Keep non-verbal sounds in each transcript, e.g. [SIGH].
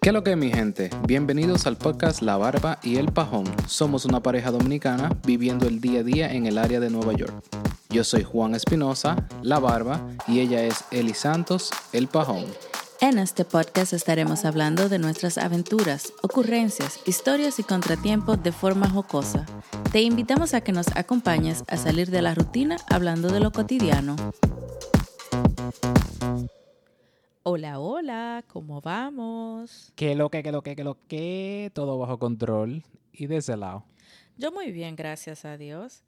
¿Qué es lo que mi gente? Bienvenidos al podcast La Barba y el Pajón. Somos una pareja dominicana viviendo el día a día en el área de Nueva York. Yo soy Juan Espinosa, La Barba, y ella es Eli Santos, el Pajón. En este podcast estaremos hablando de nuestras aventuras, ocurrencias, historias y contratiempos de forma jocosa. Te invitamos a que nos acompañes a salir de la rutina hablando de lo cotidiano. Hola, hola, ¿cómo vamos? ¿Qué lo que, qué lo que, qué lo que? Todo bajo control y de ese lado. Yo muy bien, gracias a Dios.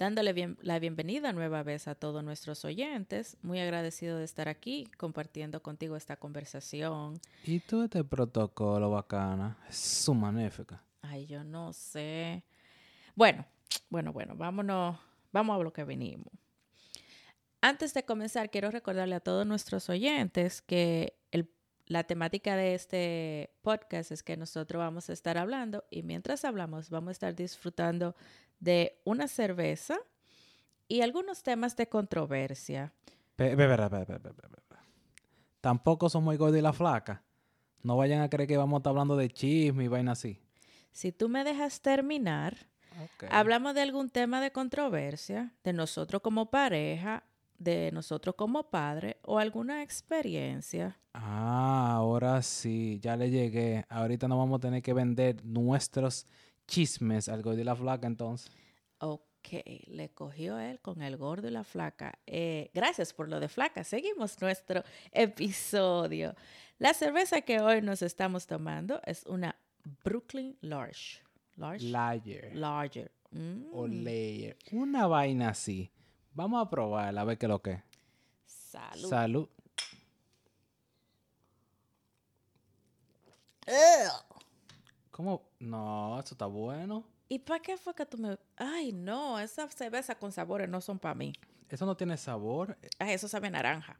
Dándole bien- la bienvenida nueva vez a todos nuestros oyentes. Muy agradecido de estar aquí compartiendo contigo esta conversación. ¿Y tú este protocolo bacana? Es su magnífica. Ay, yo no sé. Bueno, bueno, bueno, vámonos, vamos a lo que venimos. Antes de comenzar, quiero recordarle a todos nuestros oyentes que el- la temática de este podcast es que nosotros vamos a estar hablando y mientras hablamos vamos a estar disfrutando de una cerveza y algunos temas de controversia. Espera, espera, espera. Tampoco somos el gordo y la flaca. No vayan a creer que vamos a estar hablando de chisme y vaina así. Si tú me dejas terminar, Ok. Hablamos de algún tema de controversia, de nosotros como pareja, de nosotros como padre o alguna experiencia. Ah, ahora sí, ya le llegué. Ahorita no vamos a tener que vender nuestros chismes al gordo y la flaca entonces. Ok, le cogió él con el gordo y la flaca. Eh, gracias por lo de flaca. Seguimos nuestro episodio. La cerveza que hoy nos estamos tomando es una Brooklyn Large. Large. Layer Larger. Mm. o layer. Una vaina así. Vamos a probarla a ver qué es lo que. es. Salud. Salud. ¿Cómo? No, esto está bueno. ¿Y para qué fue que tú me.? Ay, no, esas cervezas con sabores no son para mí. Eso no tiene sabor. Ay, eso sabe a naranja.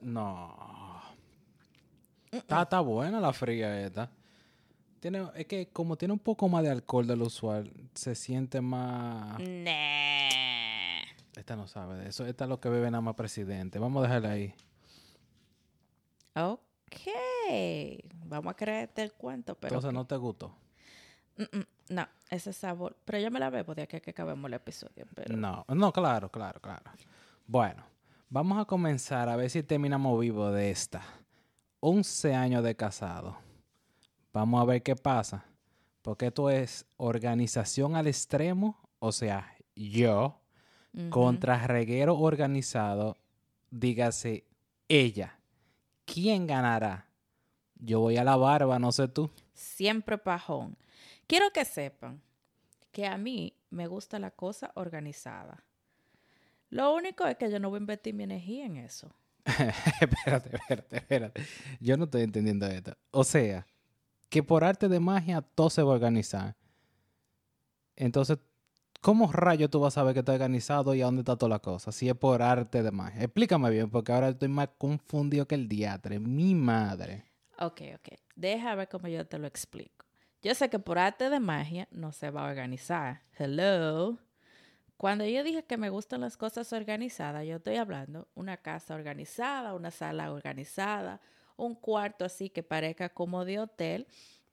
No. Está, está buena la fría esta. Tiene, es que como tiene un poco más de alcohol del usual, se siente más... Nah. Esta no sabe de eso. Esta es lo que bebe nada más presidente. Vamos a dejarla ahí. Ok. Vamos a creerte el cuento, pero. Entonces no te gustó. Mm, mm, no, ese sabor. Pero yo me la bebo de aquí a que acabemos el episodio. Pero... No, no, claro, claro, claro. Bueno, vamos a comenzar a ver si terminamos vivo de esta. 11 años de casado. Vamos a ver qué pasa. Porque esto es organización al extremo, o sea, yo, Contra reguero organizado, dígase ella. ¿Quién ganará? Yo voy a la barba, no sé tú. Siempre pajón. Quiero que sepan que a mí me gusta la cosa organizada. Lo único es que yo no voy a invertir mi energía en eso. [LAUGHS] espérate, espérate, espérate. Yo no estoy entendiendo esto. O sea, que por arte de magia todo se va a organizar. Entonces, ¿cómo rayo tú vas a saber que está organizado y a dónde está toda la cosa? Si es por arte de magia. Explícame bien, porque ahora estoy más confundido que el diatre. Mi madre. Ok, ok. Deja ver cómo yo te lo explico. Yo sé que por arte de magia no se va a organizar. Hello. Cuando yo dije que me gustan las cosas organizadas, yo estoy hablando una casa organizada, una sala organizada, un cuarto así que parezca como de hotel,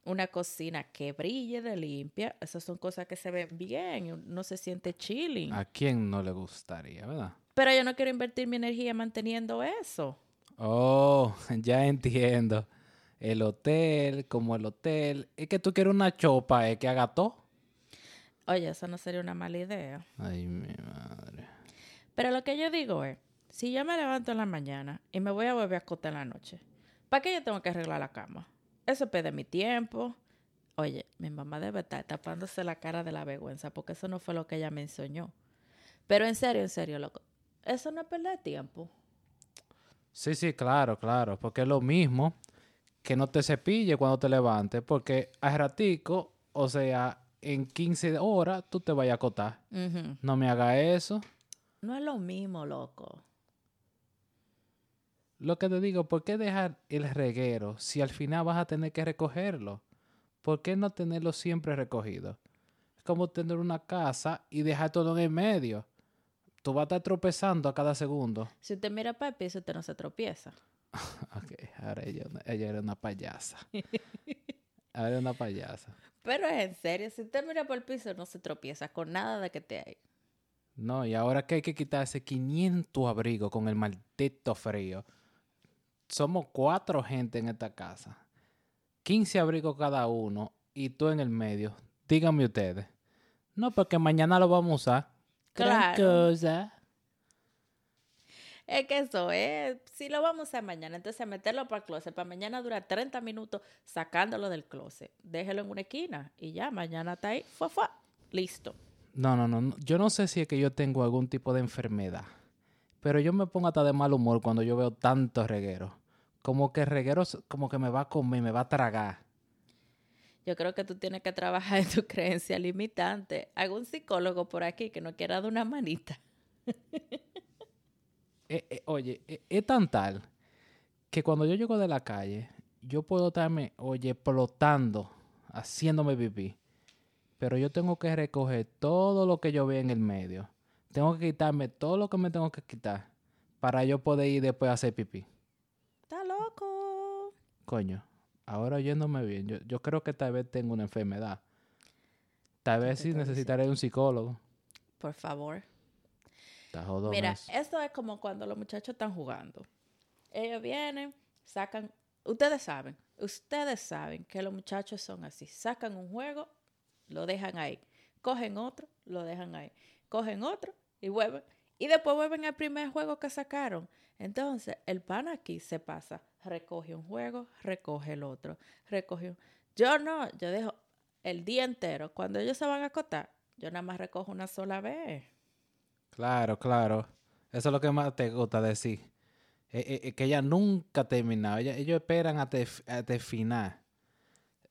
una cocina que brille de limpia. Esas son cosas que se ven bien, no se siente chilling. ¿A quién no le gustaría, verdad? Pero yo no quiero invertir mi energía manteniendo eso. Oh, [LAUGHS] ya entiendo. El hotel, como el hotel. Es que tú quieres una chopa, ¿eh? Que haga todo. Oye, eso no sería una mala idea. Ay, mi madre. Pero lo que yo digo es, si yo me levanto en la mañana y me voy a volver a acostar en la noche, ¿para qué yo tengo que arreglar la cama? Eso pide mi tiempo. Oye, mi mamá debe estar tapándose la cara de la vergüenza porque eso no fue lo que ella me enseñó. Pero en serio, en serio, loco, eso no es perder tiempo. Sí, sí, claro, claro. Porque es lo mismo que no te cepille cuando te levantes. Porque a ratico, o sea, en 15 horas tú te vayas a acotar. No me haga eso. No es lo mismo, loco. Lo que te digo, ¿por qué dejar el reguero si al final vas a tener que recogerlo? ¿por qué no tenerlo siempre recogido? Es como tener una casa y dejar todo en el medio. Tú vas a estar tropezando a cada segundo. Si usted mira para el piso, usted no se tropieza. [LAUGHS] Ok, ahora ella, ella era una payasa. [LAUGHS] Ahora era una payasa. Pero es en serio, si usted mira por el piso, no se tropieza con nada de que te hay. No, y ahora que hay que quitarse 500 abrigos con el maldito frío. Somos cuatro gente en esta casa. 15 abrigos cada uno y tú en el medio. Díganme ustedes. No, porque mañana lo vamos a usar. Gran Claro. cosa. Es que eso es, si lo vamos a hacer mañana, entonces meterlo para el closet, para mañana dura 30 minutos sacándolo del closet. Déjelo en una esquina y ya, mañana está ahí, fue, fue, listo. No, no, no. Yo no sé si es que yo tengo algún tipo de enfermedad. Pero yo me pongo hasta de mal humor cuando yo veo tantos regueros. Como que el reguero s- como que me va a comer, me va a tragar. Yo creo que tú tienes que trabajar [LAUGHS] en tu creencia limitante. Algún psicólogo por aquí que no quiera dar una manita. [LAUGHS] Eh, eh, oye, eh, es tan tal que cuando yo llego de la calle, yo puedo estarme, oye, explotando, haciéndome pipí. Pero yo tengo que recoger todo lo que yo vea en el medio. Tengo que quitarme todo lo que me tengo que quitar para yo poder ir después a hacer pipí. Está loco. Coño, ahora oyéndome bien, yo, yo creo que tal vez tengo una enfermedad. Tal vez sí necesitaré un psicólogo. Por favor. Está jodón Mira, eso. esto es como cuando los muchachos están jugando. Ellos vienen, sacan, ustedes saben, ustedes saben que los muchachos son así. Sacan un juego, lo dejan ahí. Cogen otro, lo dejan ahí. Cogen otro y vuelven. Y después vuelven al primer juego que sacaron. Entonces, el pan aquí se pasa. Recoge un juego, recoge el otro. Recoge. Yo no, yo dejo el día entero. Cuando ellos se van a acotar, yo nada más recojo una sola vez. Claro, claro. Eso es lo que más te gusta decir. Eh, eh, eh, que ella nunca ha terminado. Ellos esperan hasta, el final.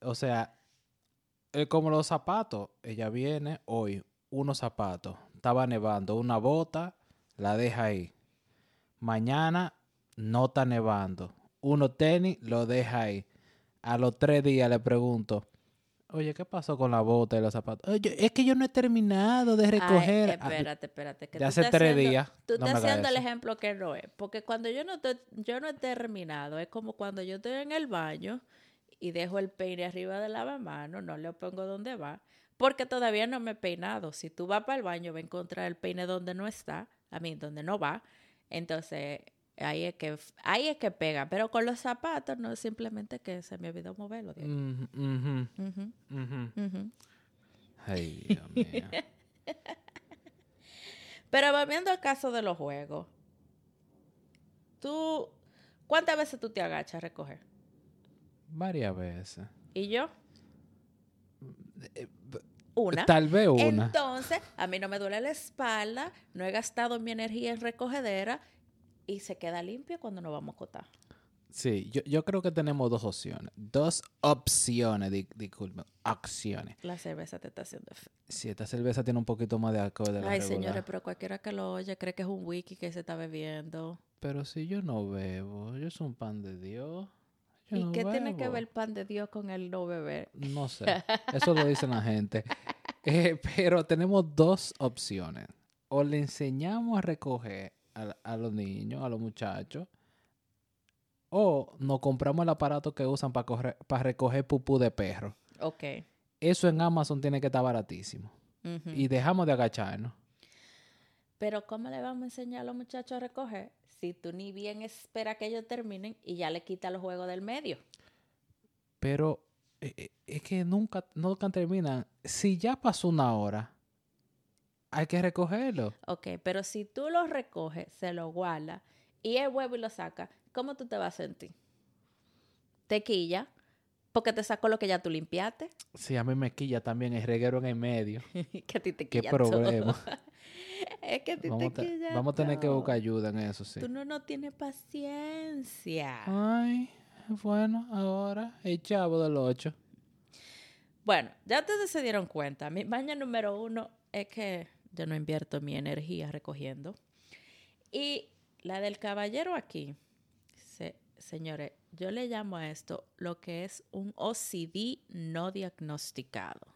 O sea, es como los zapatos. Ella viene hoy, unos zapatos. Estaba nevando, una bota, la deja ahí. Mañana no está nevando. Uno tenis, lo deja ahí. A los tres días le pregunto, oye, ¿qué pasó con la bota y los zapatos? "Oye, es que yo no he terminado de recoger. Ay, Ah, espérate, espérate. Que tú hace estás tres haciendo- días, Tú no estás haciendo el ejemplo que no es. Porque cuando yo no, estoy, yo no he terminado, es como cuando yo estoy en el baño y dejo el peine arriba del lavamanos, no le pongo donde va, porque todavía no me he peinado. Si tú vas para el baño, va a encontrar el peine donde no está, a mí, donde no va. Entonces, ahí es que, ahí es que pega. Pero con los zapatos, no es simplemente que se me olvidó moverlo. Mm, ujú. Ay, Dios mío. [LAUGHS] Pero volviendo al caso de los juegos, tú, ¿cuántas veces tú te agachas a recoger? Varias veces. ¿Y yo? Una. Tal vez una. Entonces, a mí no me duele la espalda, no he gastado mi energía en recogedera y se queda limpio cuando nos vamos a acotar. Sí, yo, yo creo que tenemos dos opciones. Dos opciones, di- disculpe, acciones. La cerveza te está haciendo efecto. Si esta cerveza tiene un poquito más de alcohol de la Ay, regular. señores, pero cualquiera que lo oye cree que es un wiki que se está bebiendo. Pero si yo no bebo, yo soy un pan de Dios. ¿Y no qué tiene que ver el pan de Dios con el no beber? No sé. [LAUGHS] Eso lo dicen la gente. Eh, pero tenemos dos opciones. O le enseñamos a recoger a, a los niños, a los muchachos, o nos compramos el aparato que usan para para recoger pupú de perro. Ok. Eso en Amazon tiene que estar baratísimo. Y dejamos de agacharnos. Pero ¿cómo le vamos a enseñar a los muchachos a recoger si tú ni bien espera que ellos terminen y ya le quita los juegos del medio? Pero eh, eh, es que nunca, nunca terminan. Si ya pasó una hora, hay que recogerlo. Ok, pero si tú los recoges, se lo guardas y él vuelve y lo saca, ¿cómo tú te vas a sentir? Tequilla, porque te sacó lo que ya tú limpiaste, Si a mí me quilla también el reguero en el medio. [LAUGHS] que a ti te Qué quilla problema. todo. [LAUGHS] es que Vamos, te a te- quilla vamos a tener que buscar ayuda en eso, sí. Tú no, no tienes paciencia. Ay, bueno, ahora el chavo del 8. Bueno, ya ustedes se dieron cuenta. Mi baño número uno es que yo no invierto mi energía recogiendo. Y la del caballero aquí, se- señores, yo le llamo a esto lo que es un OCD no diagnosticado.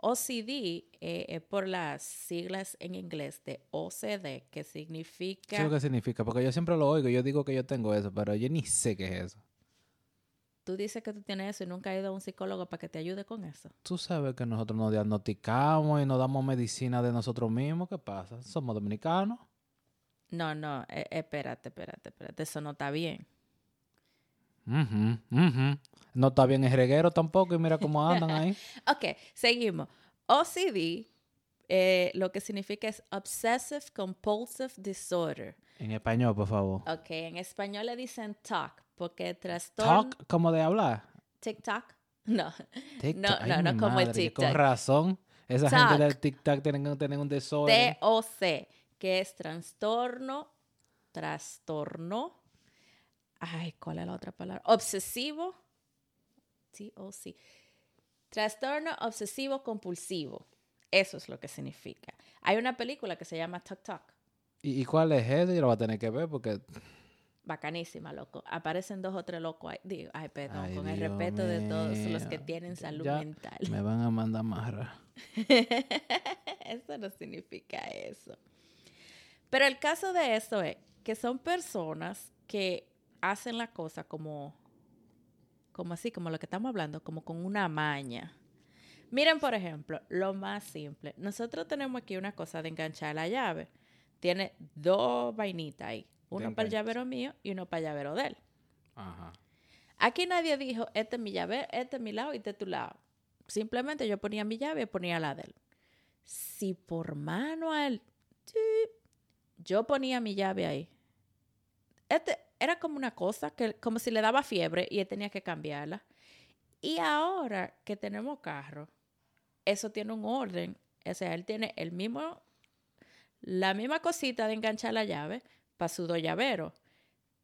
OCD eh, es por las siglas en inglés de OCD, que significa... ¿Qué es lo que significa? Porque yo siempre lo oigo, yo digo que yo tengo eso, pero yo ni sé qué es eso. Tú dices que tú tienes eso y nunca has ido a un psicólogo para que te ayude con eso. Tú sabes que nosotros nos diagnosticamos y nos damos medicina de nosotros mismos. ¿Qué pasa? Somos dominicanos. No, no, eh, espérate, espérate, espérate, eso no está bien. Ujú, ujú. No está bien el reguero tampoco y mira cómo andan ahí. [LAUGHS] Ok, seguimos. OCD, eh, lo que significa es Obsessive Compulsive Disorder. En español, por favor. Ok, en español le dicen TOC, porque trastorno... Talk, como de hablar. TikTok. [LAUGHS] No, TikTok. no, Ay, no mi como el TikTok. Con razón. Esa Talk. gente del TikTok tienen que tener un desorden. TOC, que es trastorno, trastorno. Ay, ¿cuál es la otra palabra? Obsesivo. TOC. Trastorno obsesivo compulsivo. Eso es lo que significa. Hay una película que se llama Tok Tok. ¿Y, cuál es ese? Yo lo voy a tener que ver porque... Bacanísima, loco. Aparecen dos o tres locos ahí. Digo, ay, perdón, Ay, con el respeto de todos los que tienen salud Ya mental. Me van a mandar marra. [LAUGHS] eso no significa eso. Pero el caso de eso es que son personas que hacen la cosa como, como así, como lo que estamos hablando, como con una maña. Miren, por ejemplo, lo más simple. Nosotros tenemos aquí una cosa de enganchar la llave. Tiene dos vainitas ahí. Uno para el llavero mío y uno para el llavero de él. Ajá. Aquí nadie dijo, este es mi llave, este es mi lado y este es tu lado. Simplemente yo ponía mi llave y ponía la de él. Si por manual, sí, yo ponía mi llave ahí. Este era como una cosa, que como si le daba fiebre y él tenía que cambiarla. Y ahora que tenemos carro, eso tiene un orden. O sea, él tiene el mismo, la misma cosita de enganchar la llave para su dos llaveros.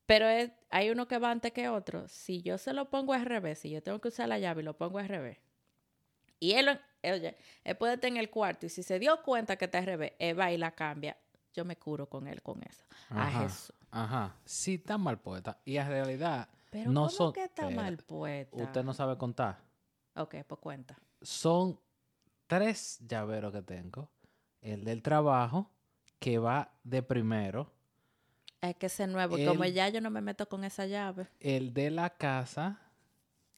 Pero hay uno que va antes que otro. Si yo se lo pongo al revés, si yo tengo que usar la llave y lo pongo al revés, y él, oye, él puede estar en el cuarto y si se dio cuenta que está al revés, él va y la cambia. Yo me curo con él con eso. A Ajá. Jesús. Ajá. Sí, está mal puesta. Y en realidad, Pero no ¿cómo son... que está mal puesta? Usted no sabe contar. Ok, pues cuenta. Son tres llaveros que tengo. El del trabajo, que va de primero. Es que ese nuevo, como El- ya yo no me meto con esa llave. El de la casa,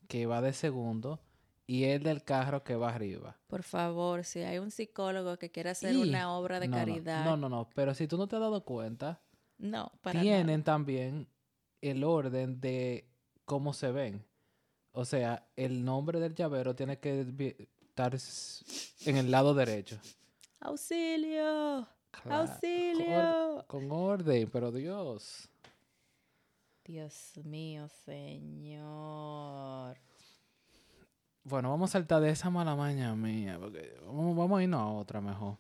que va de segundo. Y el del carro, que va arriba. Por favor, si hay un psicólogo que quiera hacer Y- una obra de no, caridad. No, no, no. Pero si tú no te has dado cuenta, No, para tienen también el orden de cómo se ven. O sea, el nombre del llavero tiene que estar en el lado derecho. ¡Auxilio! ¡Auxilio! Con, con orden, pero Dios. Dios mío, señor. Bueno, vamos a saltar de esa mala maña mía, porque vamos, vamos a irnos a otra mejor.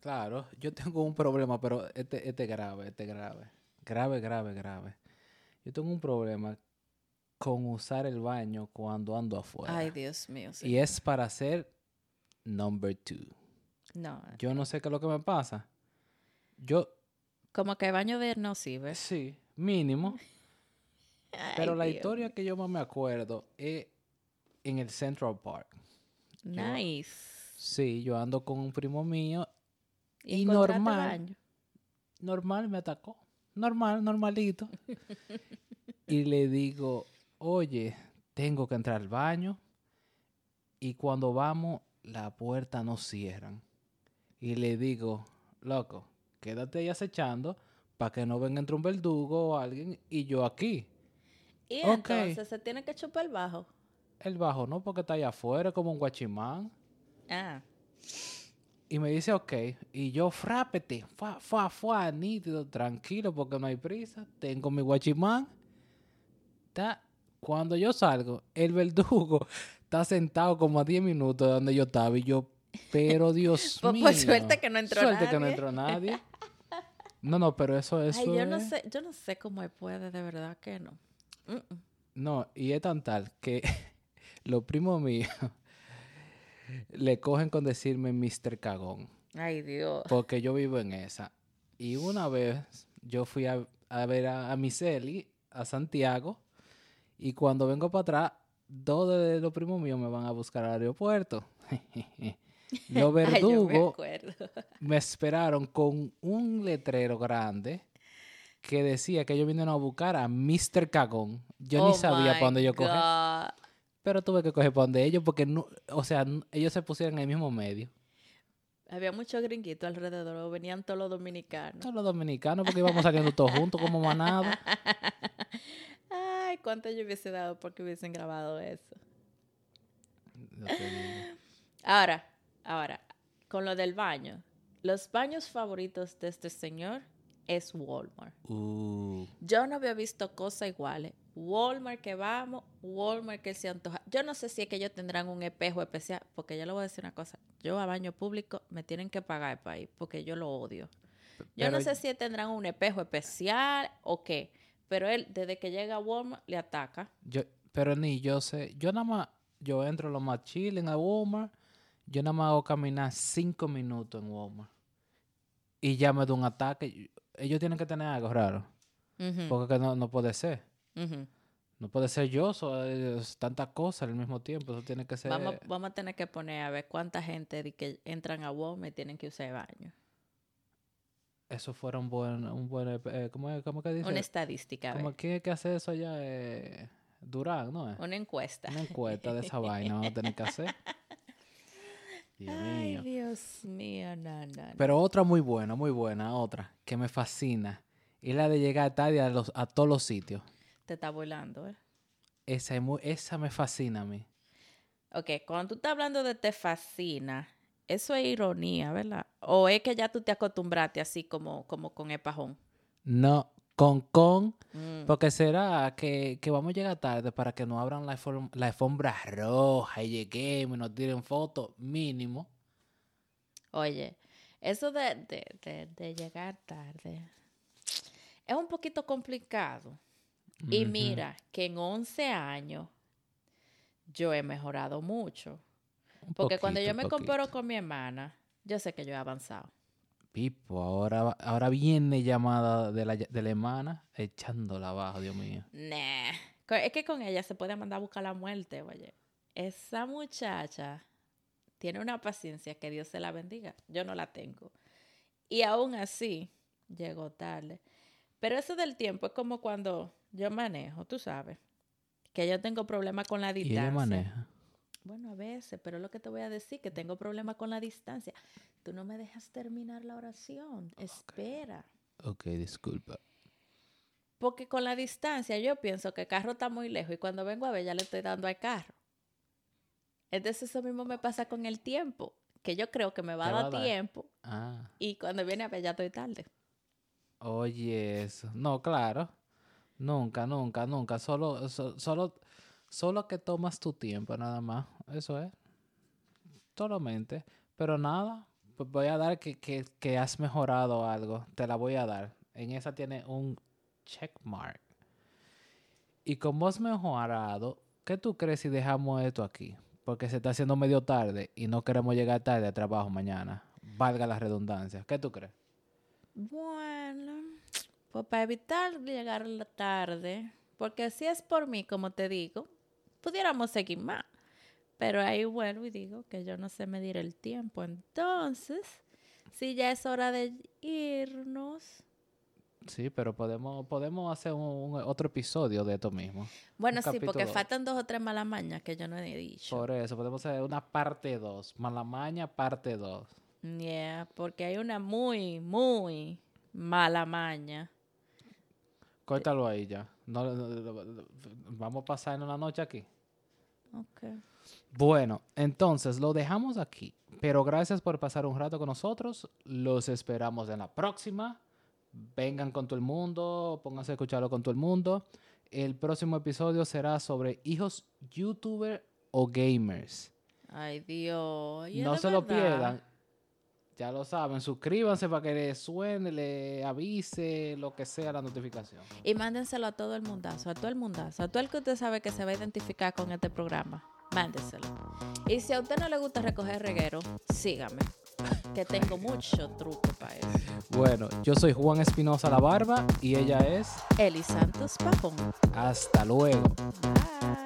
Claro, yo tengo un problema, pero este, este es grave, este es grave. Grave, grave, grave. Yo tengo un problema con usar el baño cuando ando afuera. Ay, Dios mío. y es para hacer number two. No, Yo no sé qué es lo que me pasa. Yo, como que baño de no sirve. sí, mínimo. [LAUGHS] Pero la Dios. historia que yo más me acuerdo es en el Central Park. Nice. Sí, yo ando con un primo mío. y encontraste normal. baño? Normal me atacó. Normal, normalito. y le digo, oye, tengo que entrar al baño. Y cuando vamos, la puerta no cierran. Y le digo, loco, quédate ahí acechando para que no venga entre un verdugo o alguien y yo aquí. Y Ok. entonces se tiene que chupar el bajo. El bajo no, porque está allá afuera como un guachimán. Ah, Y me dice, ok. Y yo, frápete, fua, fua, fua, nítido, tranquilo, porque no hay prisa. Tengo mi guachimán. Está, cuando yo salgo, el verdugo [LAUGHS] está sentado como a 10 minutos de donde yo estaba. Y yo, pero [LAUGHS] Dios Por- mío. por suerte que no entró Suerte que no nadie. entró [LAUGHS] nadie. No, no, pero eso, eso Ay, yo no es- sé, yo no sé cómo él puede, de verdad que no. No, y es tan tal que los primos míos [LAUGHS] le cogen con decirme Mr. Cagón. Ay, Dios. Porque yo vivo en esa. Y una vez yo fui a, a ver a, a Miss Eli a Santiago y cuando vengo para atrás, dos de los primos míos me van a buscar al aeropuerto. [LAUGHS] los [LAUGHS] Ay, yo me verdugos me esperaron con un letrero grande que decía que ellos vinieron a buscar a Mr. Cagón. Yo ni Oh sabía dónde yo God. Pero tuve que coger para donde ellos porque, no, o sea, ellos se pusieron en el mismo medio. Había muchos gringuitos alrededor, venían todos los dominicanos. Todos los dominicanos porque íbamos saliendo todos juntos como manada. [LAUGHS] Ay, cuánto yo hubiese dado porque hubiesen grabado eso. Ahora, ahora, con lo del baño. Los baños favoritos de este señor es Walmart. Uh, Yo no había visto cosas iguales. Walmart que vamos, Walmart que se antoja. Yo no sé si es que ellos tendrán un espejo especial, porque yo le voy a decir una cosa. Yo a baño público me tienen que pagar para ir, porque yo lo odio. Yo no sé si tendrán un espejo especial o qué, pero él desde que llega a Walmart le ataca. yo, pero ni yo sé, yo nada más, yo entro lo más chill en el Walmart, yo nada más hago caminar cinco minutos en Walmart y ya me da un ataque. Ellos tienen que tener algo raro, porque que no, no puede ser. No puede ser yo, so, es tantas cosas al mismo tiempo, eso tiene que ser... Vamos, vamos a tener que poner a ver cuánta gente de que entran a Walmart tienen que usar el baño. Eso fuera un buen, un buen, eh, ¿cómo, es- cómo que dice? Una estadística, ¿Cómo es que hace eso allá? Eh, Durán, ¿no es? Una encuesta. Una encuesta de esa [LAUGHS] vaina vamos a tener que hacer. Dios Ay, mío. Dios mío, no, no, no. Pero otra muy buena, muy buena, otra que me fascina. Es la de llegar tarde a, los, a todos los sitios. Te está volando, ¿eh? Esa, es muy- esa me fascina a mí. Ok, cuando tú estás hablando de te fascina, eso es ironía, ¿verdad? O es que ya tú te acostumbraste así como, como con el pajón. No, con con, Mm. porque será que, que vamos a llegar tarde para que nos abran la, la alfombra roja y lleguemos y nos tiren fotos mínimo. Oye, eso de, de, de, de llegar tarde es un poquito complicado. Y mira que en 11 años yo he mejorado mucho. Un Porque cuando yo me poquito. comparo con mi hermana, yo sé que yo he avanzado. Pipo, ahora, ahora viene llamada de la, de la hermana echándola abajo, Dios mío. Nah. Es que con ella se puede mandar a buscar la muerte, oye. Esa muchacha tiene una paciencia que Dios se la bendiga. Yo no la tengo. Y aún así, llegó tarde. Pero eso del tiempo es como cuando yo manejo, tú sabes. Que yo tengo problemas con la Y distancia. ella maneja. Bueno, a veces, pero es lo que te voy a decir, que tengo problemas con la distancia. Tú no me dejas terminar la oración. Espera. Ok, disculpa. Porque con la distancia yo pienso que el carro está muy lejos y cuando vengo a ver ya le estoy dando al carro. Entonces eso mismo me pasa con el tiempo, que yo creo que me va a dar. tiempo Ah, y cuando viene a ver ya estoy tarde. oye, eso. No, claro. Nunca, nunca, nunca. Solo, so- solo, solo que tomas tu tiempo, nada más. Eso es. Solamente. Pero nada, pues voy a dar que, que, que has mejorado algo. Te la voy a dar. En esa tiene un check mark. Y como has mejorado, ¿qué tú crees si dejamos esto aquí? Porque se está haciendo medio tarde y no queremos llegar tarde al trabajo mañana. Valga la redundancia. ¿Qué tú crees? Bueno, pues para evitar llegar la tarde, porque si es por mí, como te digo, pudiéramos seguir más. Pero ahí vuelvo y digo que yo no sé medir el tiempo. Entonces, si ya es hora de irnos. Sí, pero podemos, podemos hacer un, un- otro episodio de esto mismo. Bueno, sí, porque faltan dos o tres malas mañas que yo no he dicho. Por eso, podemos hacer una parte 2. Malamaña, parte 2. Yeah, porque hay una muy, muy mala maña. Córtalo ahí ya. No, no, no, no, vamos a pasarnos la noche aquí. Ok. Bueno, entonces lo dejamos aquí. Pero gracias por pasar un rato con nosotros. Los esperamos en la próxima. Vengan con todo el mundo. Pónganse a escucharlo con todo el mundo. El próximo episodio será sobre hijos youtuber o gamers. Ay, Dios. no se lo pierdan. Ya lo saben. Suscríbanse para que les suene, le avise, lo que sea la notificación. Y mándenselo a todo el mundazo, a todo el mundazo, a todo el que usted sabe que se va a identificar con este programa. Mándenselo. Y si a usted no le gusta recoger reguero, sígame. Que tengo mucho truco para eso. Bueno, yo soy Juan Espinosa La Barba y ella es. Eli Santos Pajón. Hasta luego. Bye.